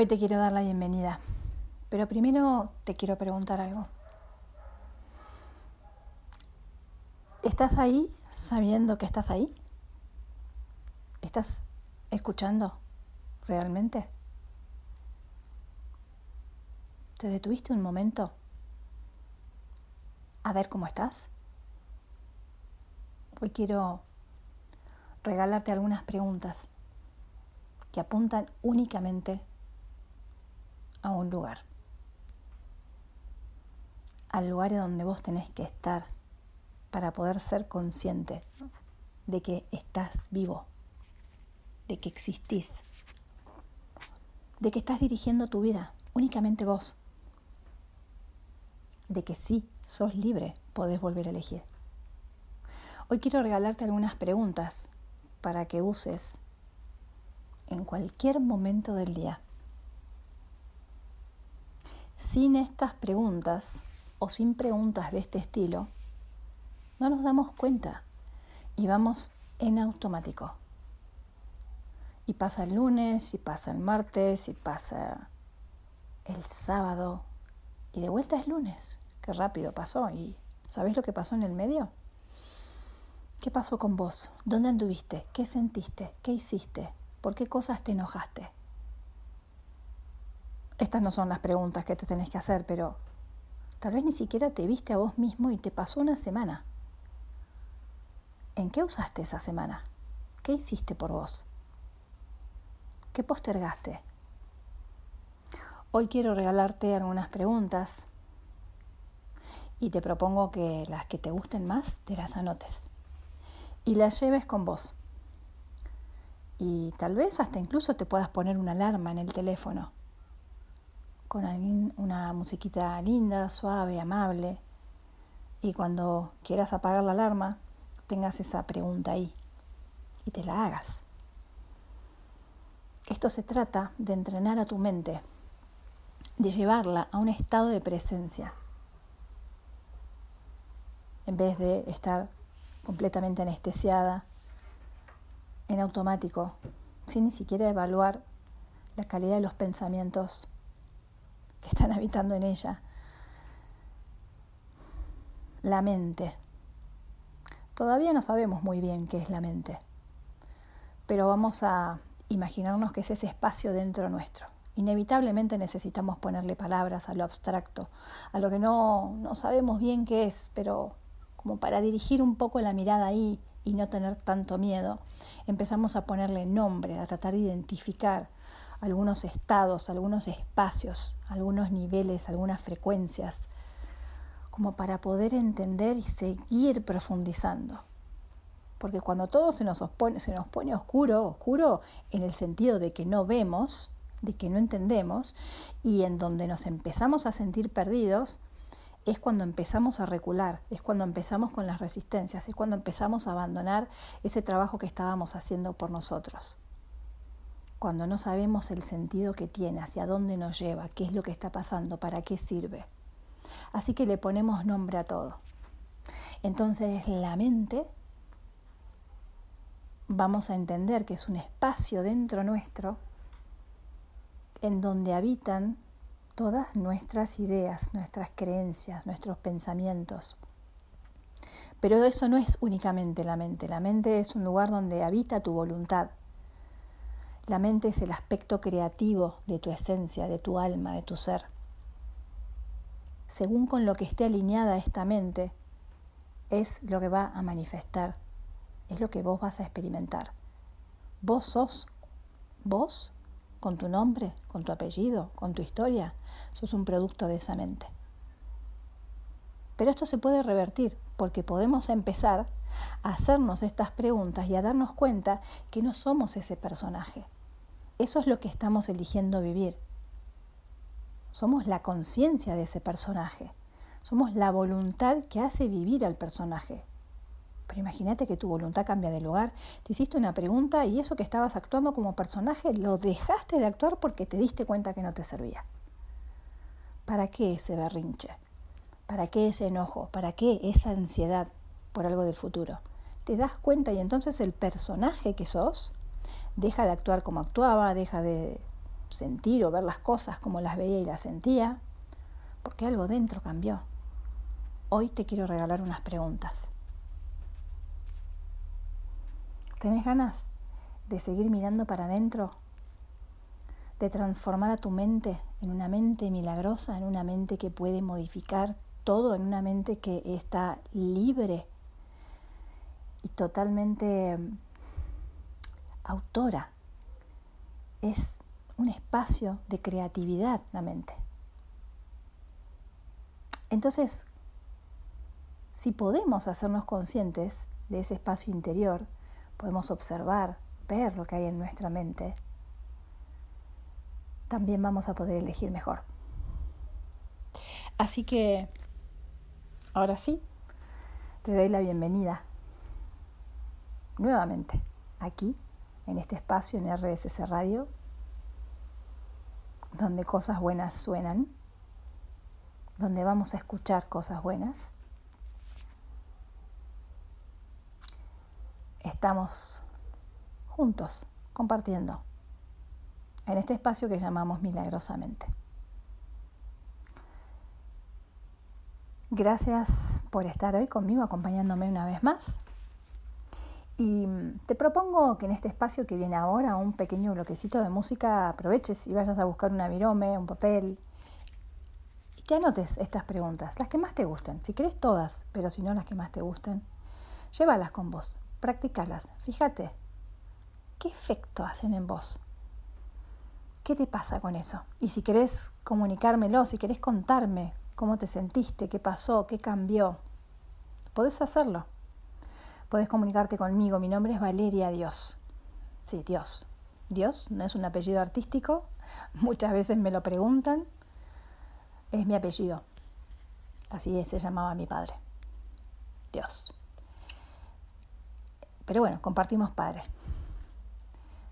Hoy te quiero dar la bienvenida, pero primero te quiero preguntar algo. ¿Estás ahí sabiendo que estás ahí? ¿Estás escuchando realmente? ¿Te detuviste un momento a ver cómo estás? Hoy quiero regalarte algunas preguntas que apuntan únicamente a un lugar. Al lugar donde vos tenés que estar para poder ser consciente de que estás vivo, de que existís, de que estás dirigiendo tu vida, únicamente vos, de que sí, sos libre, podés volver a elegir. Hoy quiero regalarte algunas preguntas para que uses en cualquier momento del día sin estas preguntas o sin preguntas de este estilo, no nos damos cuenta y vamos en automático. Y pasa el lunes, y pasa el martes, y pasa el sábado, y de vuelta es lunes. Qué rápido pasó. ¿Y sabes lo que pasó en el medio? ¿Qué pasó con vos? ¿Dónde anduviste? ¿Qué sentiste? ¿Qué hiciste? ¿Por qué cosas te enojaste? Estas no son las preguntas que te tenés que hacer, pero tal vez ni siquiera te viste a vos mismo y te pasó una semana. ¿En qué usaste esa semana? ¿Qué hiciste por vos? ¿Qué postergaste? Hoy quiero regalarte algunas preguntas y te propongo que las que te gusten más te las anotes y las lleves con vos. Y tal vez hasta incluso te puedas poner una alarma en el teléfono con una musiquita linda, suave, amable. Y cuando quieras apagar la alarma, tengas esa pregunta ahí y te la hagas. Esto se trata de entrenar a tu mente, de llevarla a un estado de presencia, en vez de estar completamente anestesiada, en automático, sin ni siquiera evaluar la calidad de los pensamientos que están habitando en ella. La mente. Todavía no sabemos muy bien qué es la mente, pero vamos a imaginarnos que es ese espacio dentro nuestro. Inevitablemente necesitamos ponerle palabras a lo abstracto, a lo que no, no sabemos bien qué es, pero como para dirigir un poco la mirada ahí y no tener tanto miedo, empezamos a ponerle nombre, a tratar de identificar algunos estados, algunos espacios, algunos niveles, algunas frecuencias, como para poder entender y seguir profundizando. Porque cuando todo se nos, se nos pone oscuro, oscuro en el sentido de que no vemos, de que no entendemos, y en donde nos empezamos a sentir perdidos, es cuando empezamos a recular, es cuando empezamos con las resistencias, es cuando empezamos a abandonar ese trabajo que estábamos haciendo por nosotros cuando no sabemos el sentido que tiene, hacia dónde nos lleva, qué es lo que está pasando, para qué sirve. Así que le ponemos nombre a todo. Entonces la mente vamos a entender que es un espacio dentro nuestro en donde habitan todas nuestras ideas, nuestras creencias, nuestros pensamientos. Pero eso no es únicamente la mente, la mente es un lugar donde habita tu voluntad, la mente es el aspecto creativo de tu esencia, de tu alma, de tu ser. Según con lo que esté alineada esta mente, es lo que va a manifestar, es lo que vos vas a experimentar. Vos sos vos, con tu nombre, con tu apellido, con tu historia, sos un producto de esa mente. Pero esto se puede revertir porque podemos empezar a hacernos estas preguntas y a darnos cuenta que no somos ese personaje, eso es lo que estamos eligiendo vivir. Somos la conciencia de ese personaje. Somos la voluntad que hace vivir al personaje. Pero imagínate que tu voluntad cambia de lugar. Te hiciste una pregunta y eso que estabas actuando como personaje lo dejaste de actuar porque te diste cuenta que no te servía. ¿Para qué ese berrinche? ¿Para qué ese enojo? ¿Para qué esa ansiedad por algo del futuro? Te das cuenta y entonces el personaje que sos deja de actuar como actuaba, deja de, sentir o ver las cosas como las veía y las sentía, porque algo dentro cambió. Hoy te quiero regalar unas preguntas. ¿Tenés ganas de seguir mirando para adentro? ¿De transformar a tu mente en una mente milagrosa, en una mente que puede modificar todo, en una mente que está libre y totalmente autora? Es un espacio de creatividad la mente. Entonces, si podemos hacernos conscientes de ese espacio interior, podemos observar, ver lo que hay en nuestra mente, también vamos a poder elegir mejor. Así que, ahora sí, te doy la bienvenida nuevamente aquí, en este espacio en RSS Radio, donde cosas buenas suenan, donde vamos a escuchar cosas buenas. Estamos juntos, compartiendo, en este espacio que llamamos milagrosamente. Gracias por estar hoy conmigo, acompañándome una vez más. Y te propongo que en este espacio que viene ahora, un pequeño bloquecito de música, aproveches y vayas a buscar una virome, un papel, y te anotes estas preguntas, las que más te gusten. Si querés todas, pero si no las que más te gusten, llévalas con vos, practicalas. Fíjate, ¿qué efecto hacen en vos? ¿Qué te pasa con eso? Y si querés comunicármelo, si querés contarme cómo te sentiste, qué pasó, qué cambió, podés hacerlo. Podés comunicarte conmigo. Mi nombre es Valeria Dios. Sí, Dios. Dios no es un apellido artístico. Muchas veces me lo preguntan. Es mi apellido. Así se llamaba mi padre. Dios. Pero bueno, compartimos padre.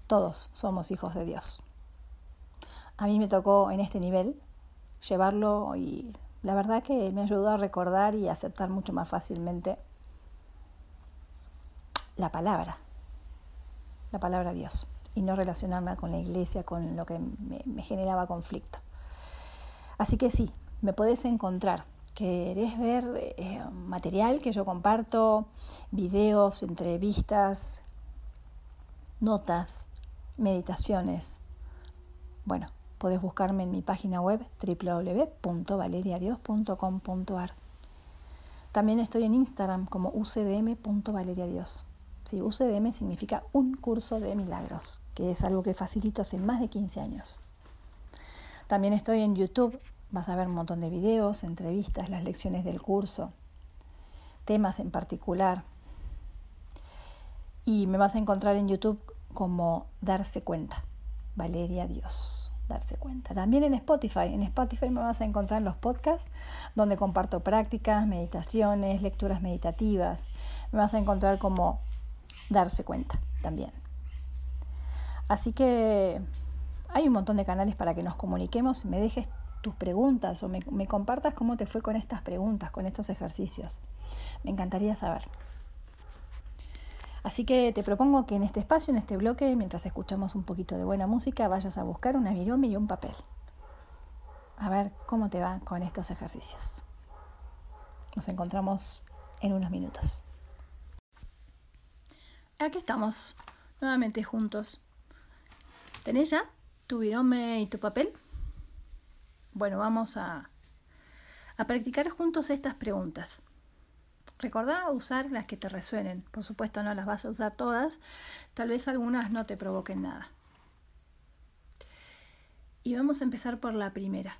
Todos somos hijos de Dios. A mí me tocó en este nivel llevarlo y la verdad que me ayudó a recordar y aceptar mucho más fácilmente la palabra, la palabra Dios, y no relacionarme con la iglesia, con lo que me, generaba conflicto. Así que sí, me podés encontrar. ¿Querés ver eh, material que yo comparto? Videos, entrevistas, notas, meditaciones. Bueno, podés buscarme en mi página web www.valeriadios.com.ar. También estoy en Instagram como ucdm.valeriadios. Sí, UCDM significa un curso de milagros, que es algo que facilito hace más de 15 años. También estoy en YouTube, vas a ver un montón de videos, entrevistas, las lecciones del curso, temas en particular. Y me vas a encontrar en YouTube como Darse Cuenta, Valeria Dios, Darse Cuenta. También en Spotify, en Spotify me vas a encontrar los podcasts donde comparto prácticas, meditaciones, lecturas meditativas. Me vas a encontrar como darse cuenta también. Así que hay un montón de canales para que nos comuniquemos, me dejes tus preguntas o me, compartas cómo te fue con estas preguntas, con estos ejercicios. Me encantaría saber. Así que te propongo que en este espacio, en este bloque, mientras escuchamos un poquito de buena música, vayas a buscar una virome y un papel. A ver cómo te va con estos ejercicios. Nos encontramos en unos minutos. Aquí estamos, nuevamente juntos. ¿Tenés ya tu virome y tu papel? Bueno, vamos a, a practicar juntos estas preguntas. Recordá usar las que te resuenen. Por supuesto, no las vas a usar todas. Tal vez algunas no te provoquen nada. Y vamos a empezar por la primera.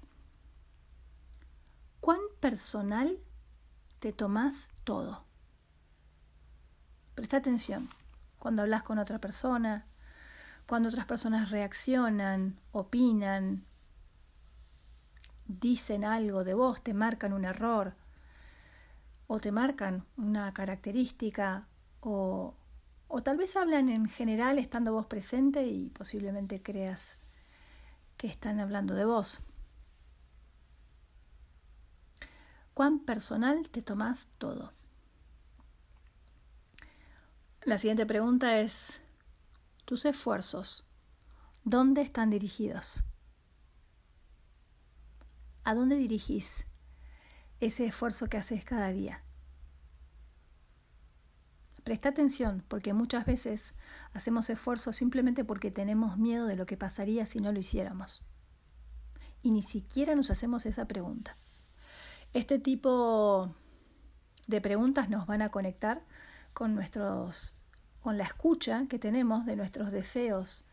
¿Cuán personal te tomás todo? Presta atención cuando hablas con otra persona, cuando otras personas reaccionan, opinan, dicen algo de vos, te marcan un error o te marcan una característica o, o tal vez hablan en general estando vos presente y posiblemente creas que están hablando de vos. ¿Cuán personal te tomás todo? La siguiente pregunta es, ¿tus esfuerzos ¿Dónde están dirigidos? ¿A dónde dirigís ese esfuerzo que haces cada día? Presta atención, porque muchas veces hacemos esfuerzos simplemente porque tenemos miedo de lo que pasaría si no lo hiciéramos. Y ni siquiera nos hacemos esa pregunta. Este tipo de preguntas nos van a conectar con nuestros con la escucha que tenemos de nuestros deseos,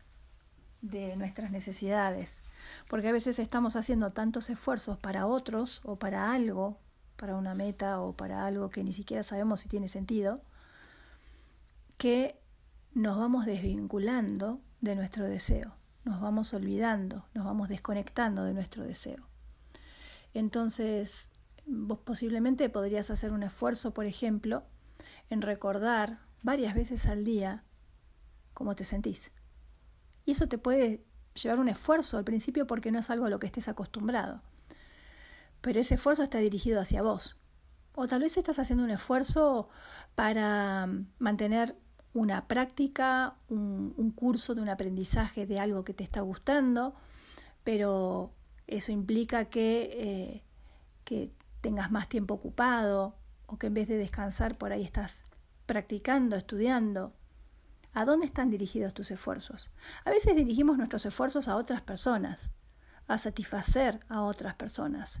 de nuestras necesidades, porque a veces estamos haciendo tantos esfuerzos para otros o para algo, para una meta o para algo que ni siquiera sabemos si tiene sentido, que nos vamos desvinculando de nuestro deseo, nos vamos olvidando, nos vamos desconectando de nuestro deseo. Entonces, vos posiblemente podrías hacer un esfuerzo, por ejemplo, en recordar varias veces al día cómo te sentís. Y eso te puede llevar un esfuerzo al principio porque no es algo a lo que estés acostumbrado. Pero ese esfuerzo está dirigido hacia vos. O tal vez estás haciendo un esfuerzo para mm, mantener una práctica, un, curso de un aprendizaje de algo que te está gustando, pero eso implica que, eh, que tengas más tiempo ocupado o que en vez de descansar por ahí estás practicando, estudiando. ¿A dónde están dirigidos tus esfuerzos? A veces dirigimos nuestros esfuerzos a otras personas, a satisfacer a otras personas,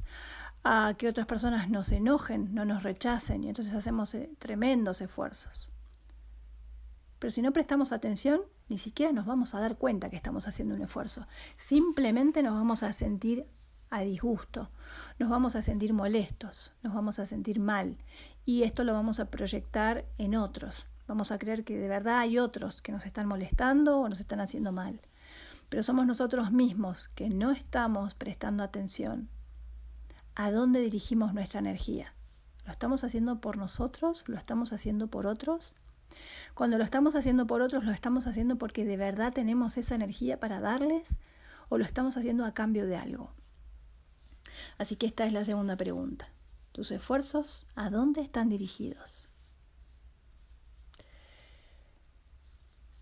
a que otras personas nos enojen, no nos rechacen, y entonces hacemos eh, tremendos esfuerzos. Pero si no prestamos atención, ni siquiera nos vamos a dar cuenta que estamos haciendo un esfuerzo. Simplemente nos vamos a sentir a disgusto, nos vamos a sentir molestos, nos vamos a sentir mal y esto lo vamos a proyectar en otros. Vamos a creer que de verdad hay otros que nos están molestando o nos están haciendo mal. Pero somos nosotros mismos que no estamos prestando atención a dónde dirigimos nuestra energía. ¿Lo estamos haciendo por nosotros? ¿Lo estamos haciendo por otros? Cuando lo estamos haciendo por otros, ¿lo estamos haciendo porque de verdad tenemos esa energía para darles? ¿O lo estamos haciendo a cambio de algo? Así que esta es la segunda pregunta. ¿Tus esfuerzos a dónde están dirigidos?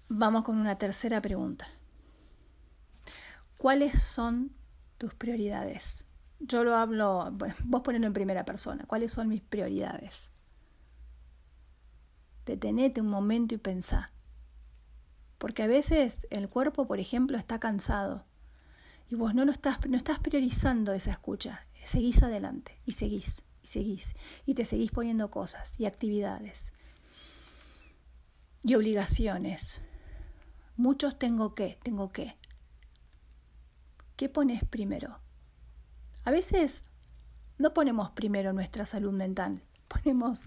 Vamos con una tercera pregunta. ¿Cuáles son tus prioridades? Yo lo hablo, vos ponelo en primera persona. ¿Cuáles son mis prioridades? Detenete un momento y pensá. Porque a veces el cuerpo, por ejemplo, está cansado y vos no lo estás, no estás priorizando esa escucha. Seguís adelante y seguís y seguís y te seguís poniendo cosas y actividades y obligaciones Muchos tengo que, tengo que. ¿Qué pones primero? A veces no ponemos primero nuestra salud mental, ponemos,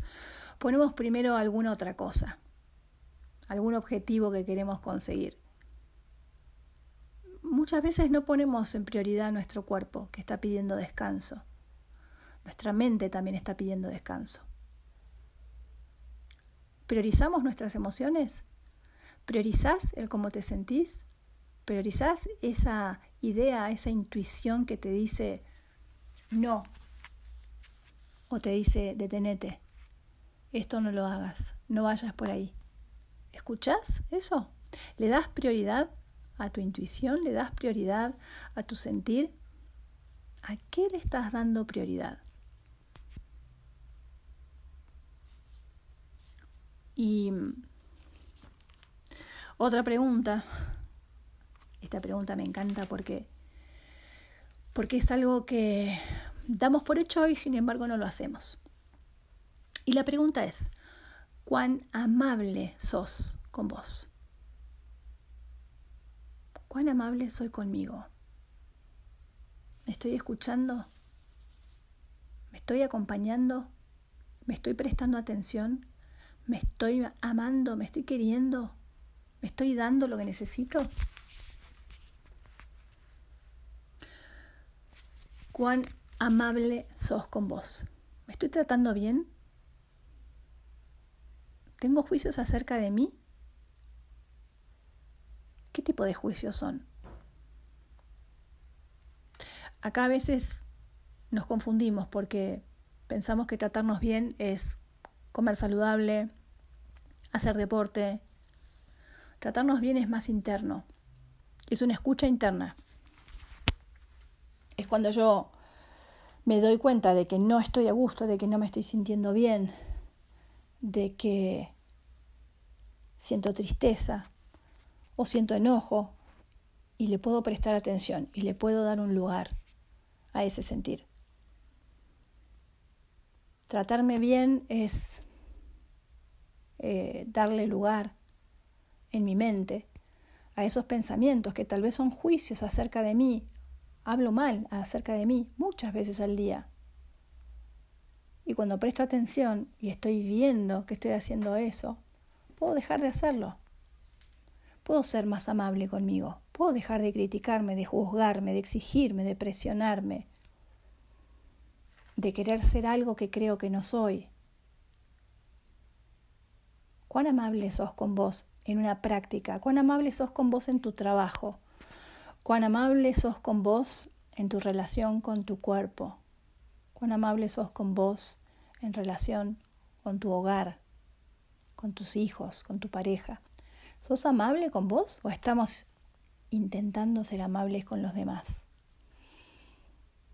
ponemos primero alguna otra cosa, algún objetivo que queremos conseguir. Muchas veces no ponemos en prioridad nuestro cuerpo, que está pidiendo descanso. Nuestra mente también está pidiendo descanso. ¿Priorizamos nuestras emociones? ¿Priorizás el cómo te sentís? ¿Priorizás esa idea, esa intuición que te dice no? O te dice detenete, esto no lo hagas, no vayas por ahí. ¿Escuchás eso? ¿Le das prioridad a tu intuición? ¿Le das prioridad a tu sentir? ¿A qué le estás dando prioridad? Y otra pregunta. Esta pregunta me encanta porque, porque es algo que damos por hecho y sin embargo no lo hacemos. Y la pregunta es, ¿cuán amable sos con vos? ¿Cuán amable soy conmigo? ¿Me estoy escuchando? ¿Me estoy acompañando? ¿Me estoy prestando atención? ¿Me estoy amando? ¿Me estoy queriendo? ¿Me estoy dando lo que necesito? ¿Cuán amable sos con vos? ¿Me estoy tratando bien? ¿Tengo juicios acerca de mí? ¿Qué tipo de juicios son? Acá a veces nos confundimos porque pensamos que tratarnos bien es comer saludable, hacer deporte, Tratarnos bien es más interno. Es una escucha interna. Es cuando yo me doy cuenta de que no estoy a gusto, de que no me estoy sintiendo bien, de que siento tristeza o siento enojo y le puedo prestar atención y le puedo dar un lugar a ese sentir. Tratarme bien es eh, darle lugar en mi mente a esos pensamientos que tal vez son juicios acerca de mí. Hablo mal acerca de mí muchas veces al día. Y cuando presto atención y estoy viendo que estoy haciendo eso, puedo dejar de hacerlo. Puedo ser más amable conmigo. Puedo dejar de criticarme, de juzgarme, de exigirme, de presionarme, de querer ser algo que creo que no soy. Cuán amable sos con vos en una práctica, cuán amable sos con vos en tu trabajo, cuán amable sos con vos en tu relación con tu cuerpo, cuán amable sos con vos en relación con tu hogar, con tus hijos, con tu pareja. ¿Sos amable con vos o estamos intentando ser amables con los demás?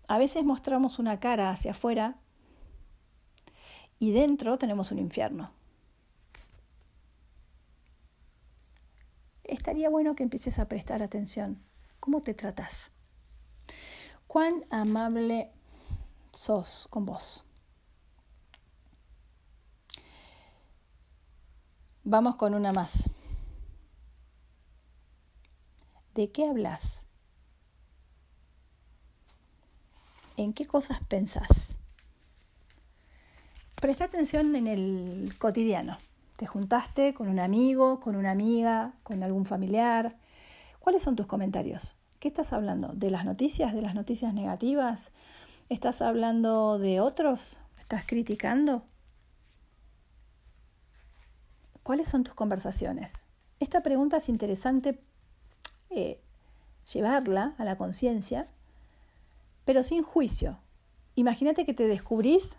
A veces mostramos una cara hacia afuera y dentro tenemos un infierno. Estaría bueno que empieces a prestar atención. ¿Cómo te tratas? ¿Cuán amable sos con vos? Vamos con una más. ¿De qué hablas? ¿En qué cosas pensás? Presta atención en el cotidiano. Te juntaste con un amigo, con una amiga, con algún familiar. ¿Cuáles son tus comentarios? ¿Qué estás hablando? ¿De las noticias? ¿De las noticias negativas? ¿Estás hablando de otros? ¿Estás criticando? ¿Cuáles son tus conversaciones? Esta pregunta es interesante eh, llevarla a la conciencia pero sin juicio. Imagínate que te descubrís,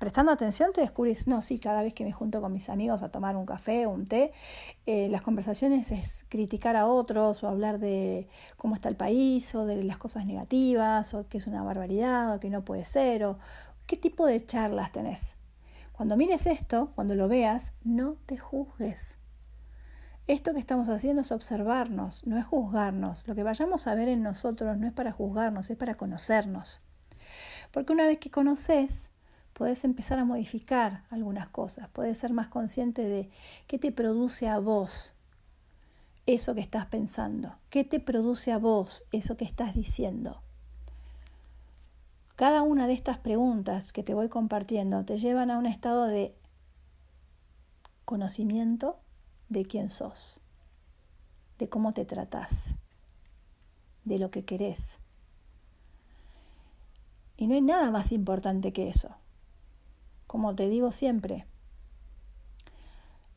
prestando atención, te descubrís, no, sí, cada vez que me junto con mis amigos a tomar un café o un té, eh, las conversaciones es criticar a otros o hablar de cómo está el país o de las cosas negativas o que es una barbaridad o que no puede ser o qué tipo de charlas tenés. Cuando mires esto, cuando lo veas, no te juzgues. Esto que estamos haciendo es observarnos, no es juzgarnos. Lo que vayamos a ver en nosotros no es para juzgarnos, es para conocernos. Porque una vez que conoces, puedes empezar a modificar algunas cosas, puedes ser más consciente de qué te produce a vos eso que estás pensando, qué te produce a vos eso que estás diciendo. Cada una de estas preguntas que te voy compartiendo te llevan a un estado de conocimiento de quién sos, de cómo te tratás, de lo que querés. Y no hay nada más importante que eso. Como te digo siempre,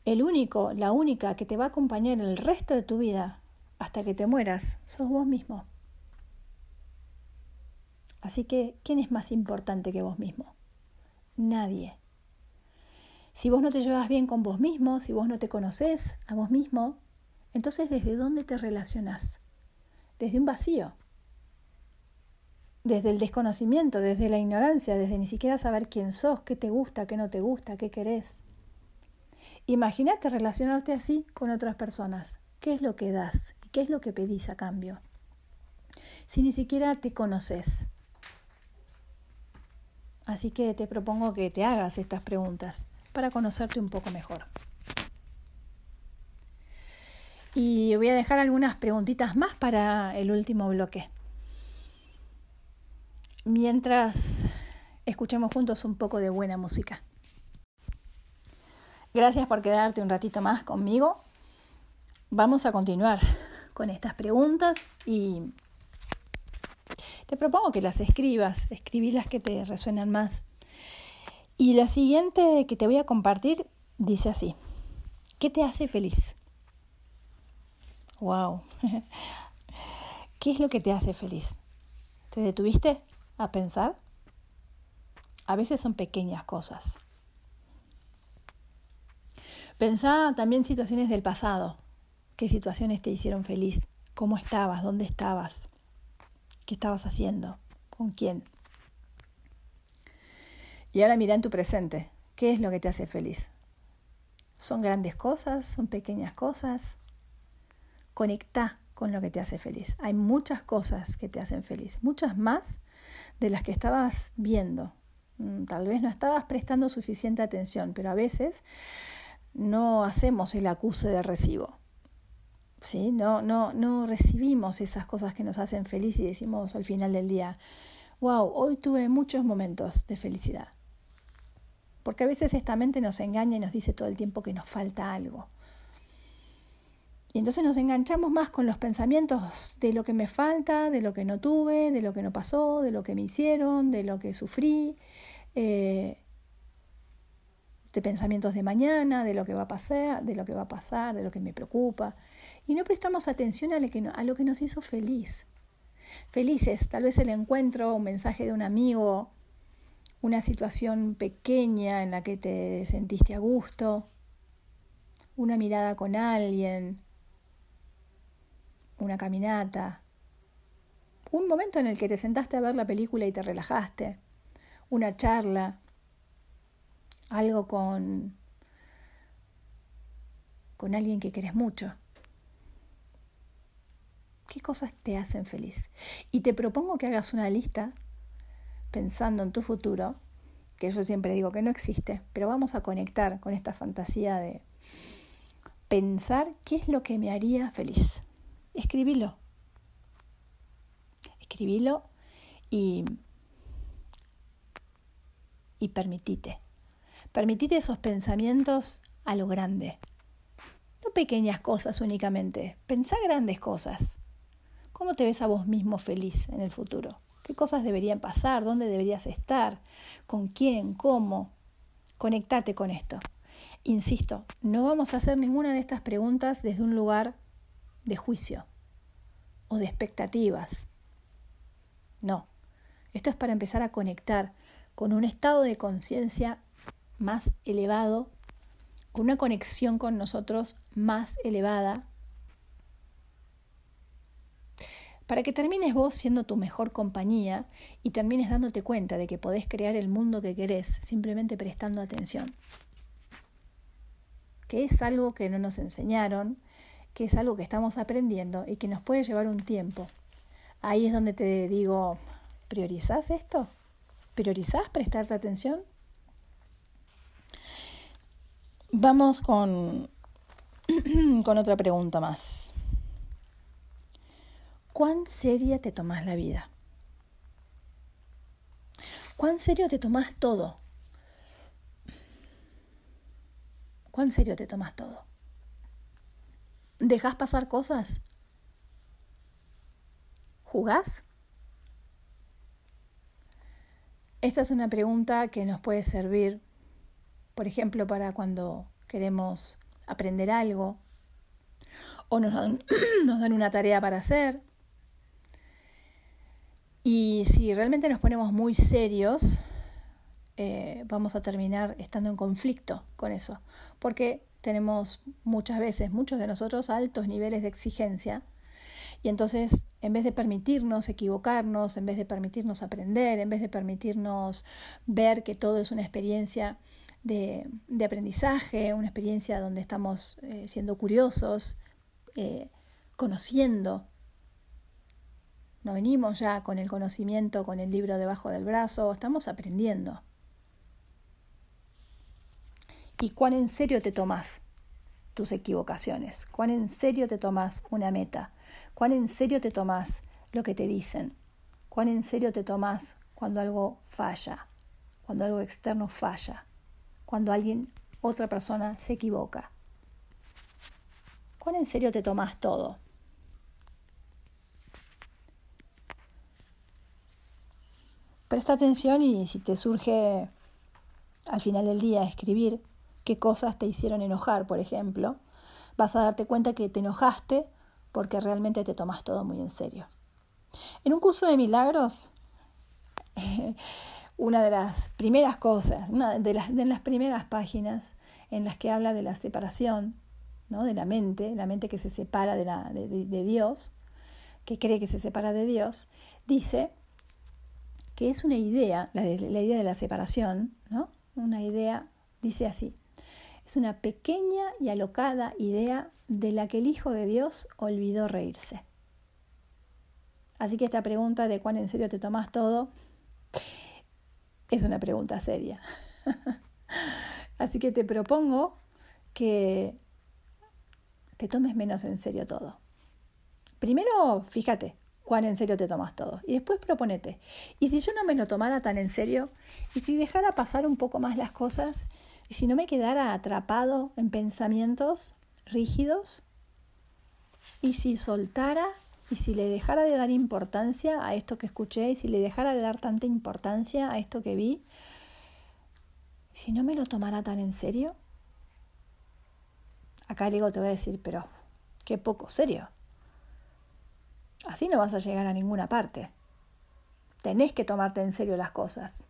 el único, la única que te va a acompañar el resto de tu vida hasta que te mueras, sos vos mismo. Así que, ¿quién es más importante que vos mismo? Nadie. Si vos no te llevas bien con vos mismo, si vos no te conoces a vos mismo, entonces ¿desde dónde te relacionás? Desde un vacío. Desde el desconocimiento, desde la ignorancia, desde ni siquiera saber quién sos, qué te gusta, qué no te gusta, qué querés. Imagínate relacionarte así con otras personas. ¿Qué es lo que das y qué es lo que pedís a cambio? Si ni siquiera te conoces. Así que te propongo que te hagas estas preguntas para conocerte un poco mejor. Y voy a dejar algunas preguntitas más para el último bloque. Mientras escuchemos juntos un poco de buena música. Gracias por quedarte un ratito más conmigo. Vamos a continuar con estas preguntas y te propongo que las escribas, escribí las que te resuenan más y la siguiente que te voy a compartir dice así, ¿qué te hace feliz? Wow. ¿Qué es lo que te hace feliz? ¿Te detuviste a pensar? A veces son pequeñas cosas. Pensá también situaciones del pasado. ¿Qué situaciones te hicieron feliz? ¿Cómo estabas? ¿Dónde estabas? ¿Qué estabas haciendo? ¿Con quién? Y ahora mira en tu presente. ¿Qué es lo que te hace feliz? ¿Son grandes cosas? ¿Son pequeñas cosas? Conecta con lo que te hace feliz. Hay muchas cosas que te hacen feliz, muchas más de las que estabas viendo. Mm, tal vez no estabas prestando suficiente atención, pero a veces no hacemos el acuse de recibo. ¿Sí? No, no, no recibimos esas cosas que nos hacen feliz y decimos al final del día, wow, hoy tuve muchos momentos de felicidad. Porque a veces esta mente nos engaña y nos dice todo el tiempo que nos falta algo. Y entonces nos enganchamos más con los pensamientos de lo que me falta, de lo que no tuve, de lo que no pasó, de lo que me hicieron, de lo que sufrí, eh, de pensamientos de mañana, de lo que va a pasar, de lo que va a pasar, de lo que me preocupa. Y no prestamos atención a lo que nos hizo feliz. Felices, tal vez el encuentro, un mensaje de un amigo, una situación pequeña en la que te sentiste a gusto, una mirada con alguien, una caminata, un momento en el que te sentaste a ver la película y te relajaste, una charla, algo con, con alguien que querés mucho. ¿Qué cosas te hacen feliz? Y te propongo que hagas una lista pensando en tu futuro, que yo siempre digo que no existe, pero vamos a conectar con esta fantasía de pensar qué es lo que me haría feliz escribilo. Escribilo y, y permitite. Permitite esos pensamientos a lo grande. No pequeñas cosas únicamente. Pensá grandes cosas. ¿Cómo te ves a vos mismo feliz en el futuro? ¿Qué cosas deberían pasar? ¿Dónde deberías estar? ¿Con quién? ¿Cómo? Conectate con esto. Insisto, no vamos a hacer ninguna de estas preguntas desde un lugar de juicio o de expectativas. No, esto es para empezar a conectar con un estado de conciencia más elevado, con una conexión con nosotros más elevada, para que termines vos siendo tu mejor compañía y termines dándote cuenta de que podés crear el mundo que querés simplemente prestando atención. Que es algo que no nos enseñaron, que es algo que estamos aprendiendo y que nos puede llevar un tiempo. Ahí es donde te digo, ¿priorizás esto? ¿Priorizás prestarte atención? Vamos con, con otra pregunta más. ¿Cuán seria te tomas la vida? ¿Cuán serio te tomas todo? ¿Cuán serio te tomas todo? ¿Dejas pasar cosas? ¿Jugás? Esta es una pregunta que nos puede servir, por ejemplo, para cuando queremos aprender algo o nos dan, nos dan una tarea para hacer. Y si realmente nos ponemos muy serios, eh, vamos a terminar estando en conflicto con eso, porque tenemos muchas veces, muchos de nosotros, altos niveles de exigencia. Y entonces, en vez de permitirnos equivocarnos, en vez de permitirnos aprender, en vez de permitirnos ver que todo es una experiencia de, aprendizaje, una experiencia donde estamos eh, siendo curiosos, eh, conociendo, no venimos ya con el conocimiento, con el libro debajo del brazo, estamos aprendiendo y cuán en serio te tomas tus equivocaciones, cuán en serio te tomas una meta, cuán en serio te tomas lo que te dicen, cuán en serio te tomas cuando algo falla, cuando algo externo falla, cuando alguien, otra persona se equivoca. ¿Cuán en serio te tomas todo? Presta atención y si te surge al final del día escribir qué cosas te hicieron enojar, por ejemplo, vas a darte cuenta que te enojaste porque realmente te tomas todo muy en serio. En un curso de milagros, una de las primeras cosas, de las, primeras páginas en las que habla de la separación, ¿no? de la mente, la mente que se separa de Dios, que cree que se separa de Dios, dice que es una idea, la, la idea de la separación, ¿no? Una idea, dice así, es una pequeña y alocada idea de la que el Hijo de Dios olvidó reírse. Así que esta pregunta de cuán en serio te tomas todo es una pregunta seria. Así que te propongo que te tomes menos en serio todo. Primero, fíjate cuán en serio te tomas todo. Y después proponete. Y si yo no me lo tomara tan en serio, y si dejara pasar un poco más las cosas, y si no me quedara atrapado en pensamientos rígidos, y si soltara, y si le dejara de dar importancia a esto que escuché, y si le dejara de dar tanta importancia a esto que vi, si no me lo tomara tan en serio, acá luego te voy a decir, pero qué poco serio. Así no vas a llegar a ninguna parte. Tenés que tomarte en serio las cosas.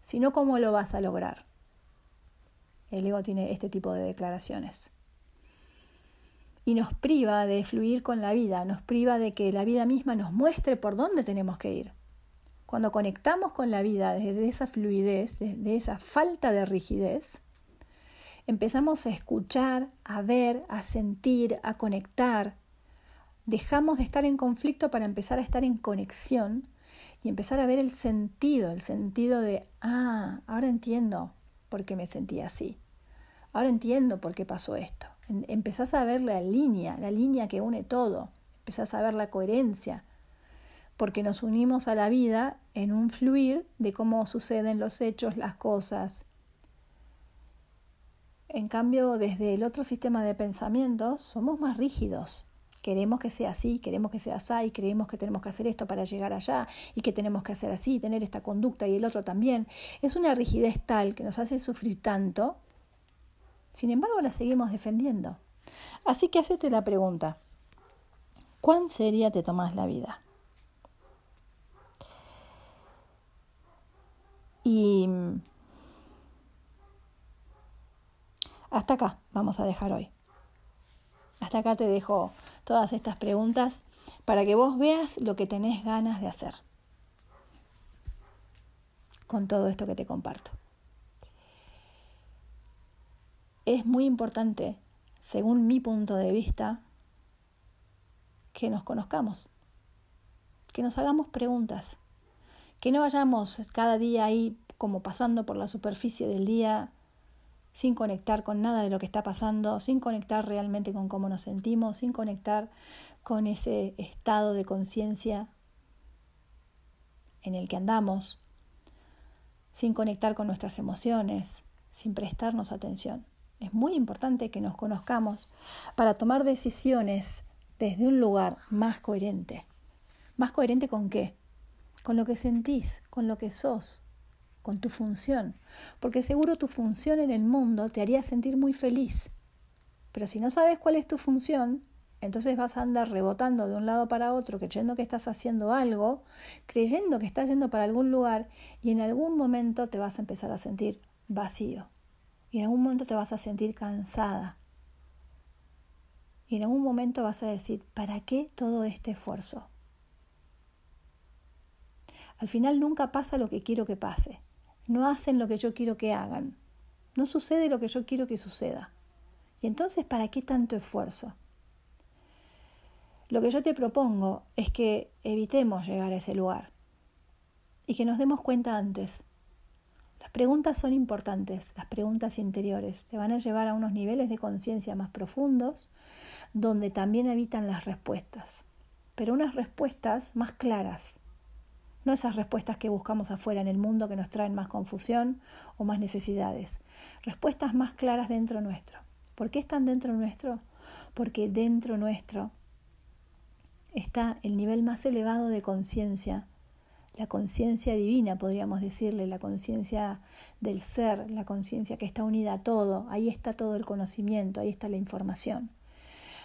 Si no, ¿cómo lo vas a lograr? El ego tiene este tipo de declaraciones. Y nos priva de fluir con la vida, nos priva de que la vida misma nos muestre por dónde tenemos que ir. Cuando conectamos con la vida desde esa fluidez, desde esa falta de rigidez, empezamos a escuchar, a ver, a sentir, a conectar. Dejamos de estar en conflicto para empezar a estar en conexión y empezar a ver el sentido, el sentido de, ah, ahora entiendo por qué me sentí así. Ahora entiendo por qué pasó esto. Empezás a ver la línea, la línea que une todo. Empezás a ver la coherencia, porque nos unimos a la vida en un fluir de cómo suceden los hechos, las cosas. En cambio, desde el otro sistema de pensamientos somos más rígidos. Queremos que sea así, queremos que sea así, creemos que tenemos que hacer esto para llegar allá, y que tenemos que hacer así, tener esta conducta y el otro también. Es una rigidez tal que nos hace sufrir tanto, sin embargo la seguimos defendiendo. Así que hacete la pregunta, ¿cuán seria te tomas la vida? Y hasta acá vamos a dejar hoy. Hasta acá te dejo todas estas preguntas para que vos veas lo que tenés ganas de hacer con todo esto que te comparto. Es muy importante, según mi punto de vista, que nos conozcamos, que nos hagamos preguntas, que no vayamos cada día ahí como pasando por la superficie del día sin conectar con nada de lo que está pasando, sin conectar realmente con cómo nos sentimos, sin conectar con ese estado de conciencia en el que andamos, sin conectar con nuestras emociones, sin prestarnos atención. Es muy importante que nos conozcamos para tomar decisiones desde un lugar más coherente. ¿Más coherente con qué? con lo que sentís, con lo que sos, con tu función, porque seguro tu función en el mundo te haría sentir muy feliz. Pero si no sabes cuál es tu función, entonces vas a andar rebotando de un lado para otro, creyendo que estás haciendo algo, creyendo que estás yendo para algún lugar y en algún momento te vas a empezar a sentir vacío. Y en algún momento te vas a sentir cansada. Y en algún momento vas a decir, ¿para qué todo este esfuerzo? Al final nunca pasa lo que quiero que pase. No hacen lo que yo quiero que hagan. No sucede lo que yo quiero que suceda. Y entonces, ¿para qué tanto esfuerzo? Lo que yo te propongo es que evitemos llegar a ese lugar y que nos demos cuenta antes. Las preguntas son importantes, las preguntas interiores. Te van a llevar a unos niveles de conciencia más profundos donde también habitan las respuestas, pero unas respuestas más claras, no esas respuestas que buscamos afuera en el mundo que nos traen más confusión o más necesidades. Respuestas más claras dentro nuestro. ¿Por qué están dentro nuestro? Porque dentro nuestro está el nivel más elevado de conciencia, la conciencia divina, podríamos decirle, la conciencia del ser, la conciencia que está unida a todo, ahí está todo el conocimiento, ahí está la información.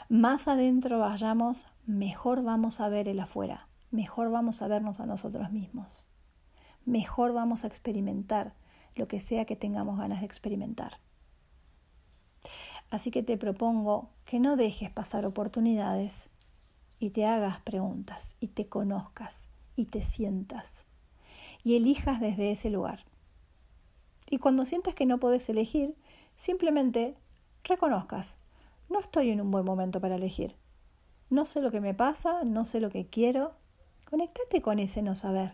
Más adentro vayamos, mejor vamos a ver el afuera mejor vamos a vernos a nosotros mismos. Mejor vamos a experimentar lo que sea que tengamos ganas de experimentar. Así que te propongo que no dejes pasar oportunidades y te hagas preguntas y te conozcas y te sientas y elijas desde ese lugar. Y cuando sientas que no puedes elegir, simplemente reconozcas, no estoy en un buen momento para elegir. No sé lo que me pasa, no sé lo que quiero. Conectate con ese no saber.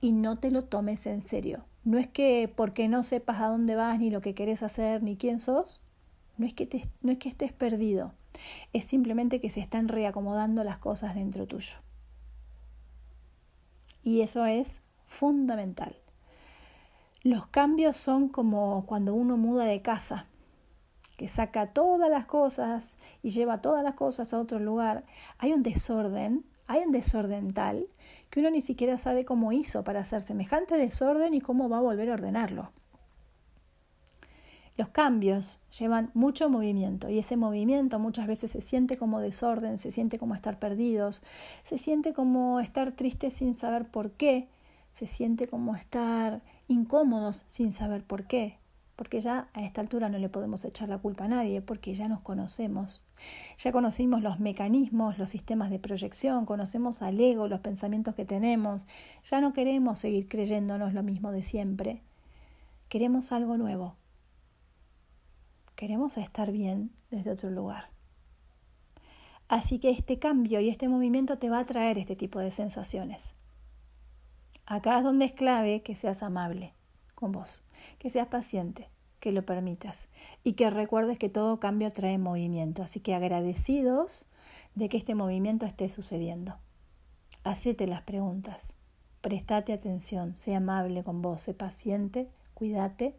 Y no te lo tomes en serio. No es que porque no sepas a dónde vas, ni lo que querés hacer, ni quién sos, no es que, no es que estés perdido. Es simplemente que se están reacomodando las cosas dentro tuyo. Y eso es fundamental. Los cambios son como cuando uno muda de casa, que saca todas las cosas y lleva todas las cosas a otro lugar. Hay un desorden, hay un desorden tal que uno ni siquiera sabe cómo hizo para hacer semejante desorden y cómo va a volver a ordenarlo. Los cambios llevan mucho movimiento y ese movimiento muchas veces se siente como desorden, se siente como estar perdidos, se siente como estar tristes sin saber por qué, se siente como estar incómodos sin saber por qué, porque ya a esta altura no le podemos echar la culpa a nadie, porque ya nos conocemos, ya conocimos los mecanismos, los sistemas de proyección, conocemos al ego, los pensamientos que tenemos, ya no queremos seguir creyéndonos lo mismo de siempre, queremos algo nuevo queremos estar bien desde otro lugar. Así que este cambio y este movimiento te va a traer este tipo de sensaciones. Acá es donde es clave que seas amable con vos, que seas paciente, que lo permitas y que recuerdes que todo cambio trae movimiento. Así que agradecidos de que este movimiento esté sucediendo. Hacete las preguntas, prestate atención, sé amable con vos, sé paciente, cuídate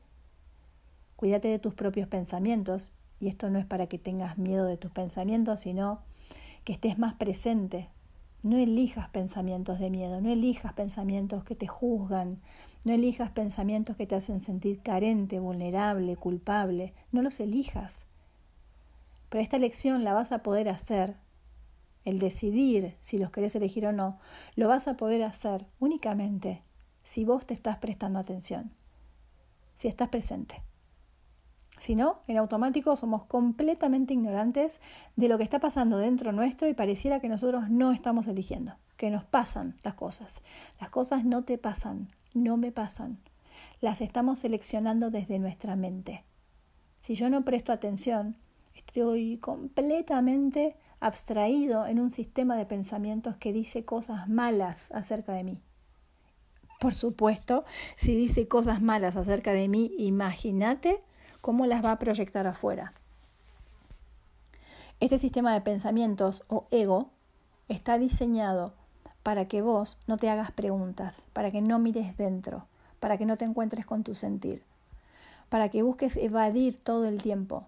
Cuídate de tus propios pensamientos, y esto no es para que tengas miedo de tus pensamientos, sino que estés más presente. No elijas pensamientos de miedo, no elijas pensamientos que te juzgan, no elijas pensamientos que te hacen sentir carente, vulnerable, culpable, no los elijas. Pero esta elección la vas a poder hacer, el decidir si los querés elegir o no, lo vas a poder hacer únicamente si vos te estás prestando atención, si estás presente. Si no, en automático somos completamente ignorantes de lo que está pasando dentro nuestro y pareciera que nosotros no estamos eligiendo, que nos pasan las cosas. Las cosas no te pasan, no me pasan. Las estamos seleccionando desde nuestra mente. Si yo no presto atención, estoy completamente abstraído en un sistema de pensamientos que dice cosas malas acerca de mí. Por supuesto, si dice cosas malas acerca de mí, imagínate cómo las va a proyectar afuera. Este sistema de pensamientos o ego está diseñado para que vos no te hagas preguntas, para que no mires dentro, para que no te encuentres con tu sentir, para que busques evadir todo el tiempo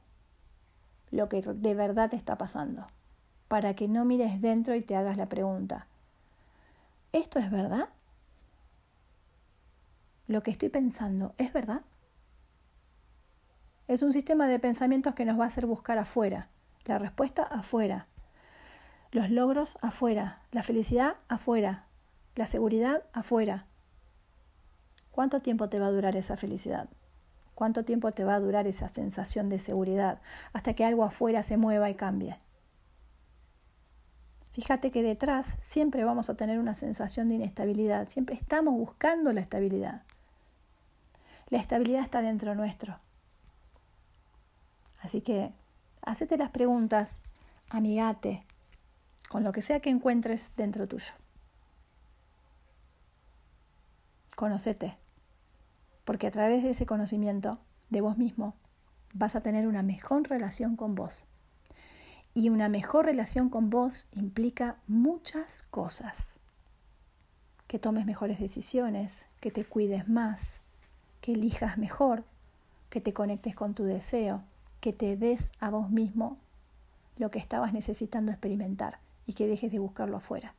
lo que de verdad te está pasando, para que no mires dentro y te hagas la pregunta, ¿esto es verdad? ¿Lo que estoy pensando es verdad? Es un sistema de pensamientos que nos va a hacer buscar afuera, la respuesta afuera, los logros afuera, la felicidad afuera, la seguridad afuera. ¿Cuánto tiempo te va a durar esa felicidad? ¿Cuánto tiempo te va a durar esa sensación de seguridad hasta que algo afuera se mueva y cambie? Fíjate que detrás siempre vamos a tener una sensación de inestabilidad, siempre estamos buscando la estabilidad. La estabilidad está dentro nuestro. Así que hacete las preguntas, amigate con lo que sea que encuentres dentro tuyo. Conocete, porque a través de ese conocimiento de vos mismo vas a tener una mejor relación con vos. Y una mejor relación con vos implica muchas cosas. Que tomes mejores decisiones, que te cuides más, que elijas mejor, que te conectes con tu deseo, que te des a vos mismo lo que estabas necesitando experimentar y que dejes de buscarlo afuera.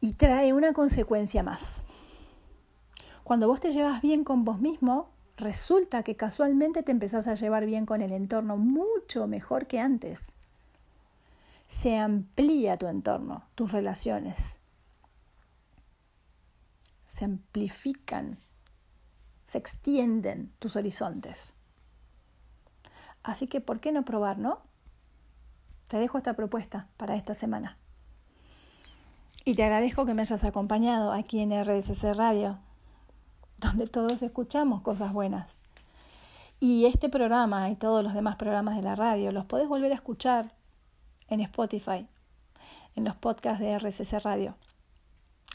Y trae una consecuencia más. Cuando vos te llevas bien con vos mismo, resulta que casualmente te empezás a llevar bien con el entorno mucho mejor que antes. Se amplía tu entorno, tus relaciones. Se amplifican, se extienden tus horizontes. Así que, ¿por qué no probar, no? Te dejo esta propuesta para esta semana. Y te agradezco que me hayas acompañado aquí en RSC Radio, donde todos escuchamos cosas buenas. Y este programa y todos los demás programas de la radio los podés volver a escuchar en Spotify, en los podcasts de RSC Radio.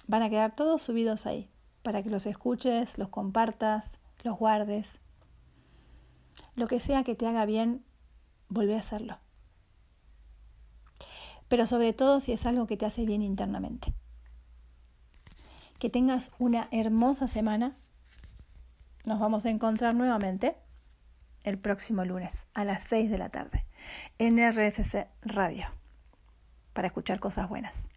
Van a quedar todos subidos ahí, para que los escuches, los compartas, los guardes. Lo que sea que te haga bien, volvé a hacerlo pero sobre todo si es algo que te hace bien internamente. Que tengas una hermosa semana. Nos vamos a encontrar nuevamente el próximo lunes a las 6 de la tarde en RSC Radio para escuchar cosas buenas.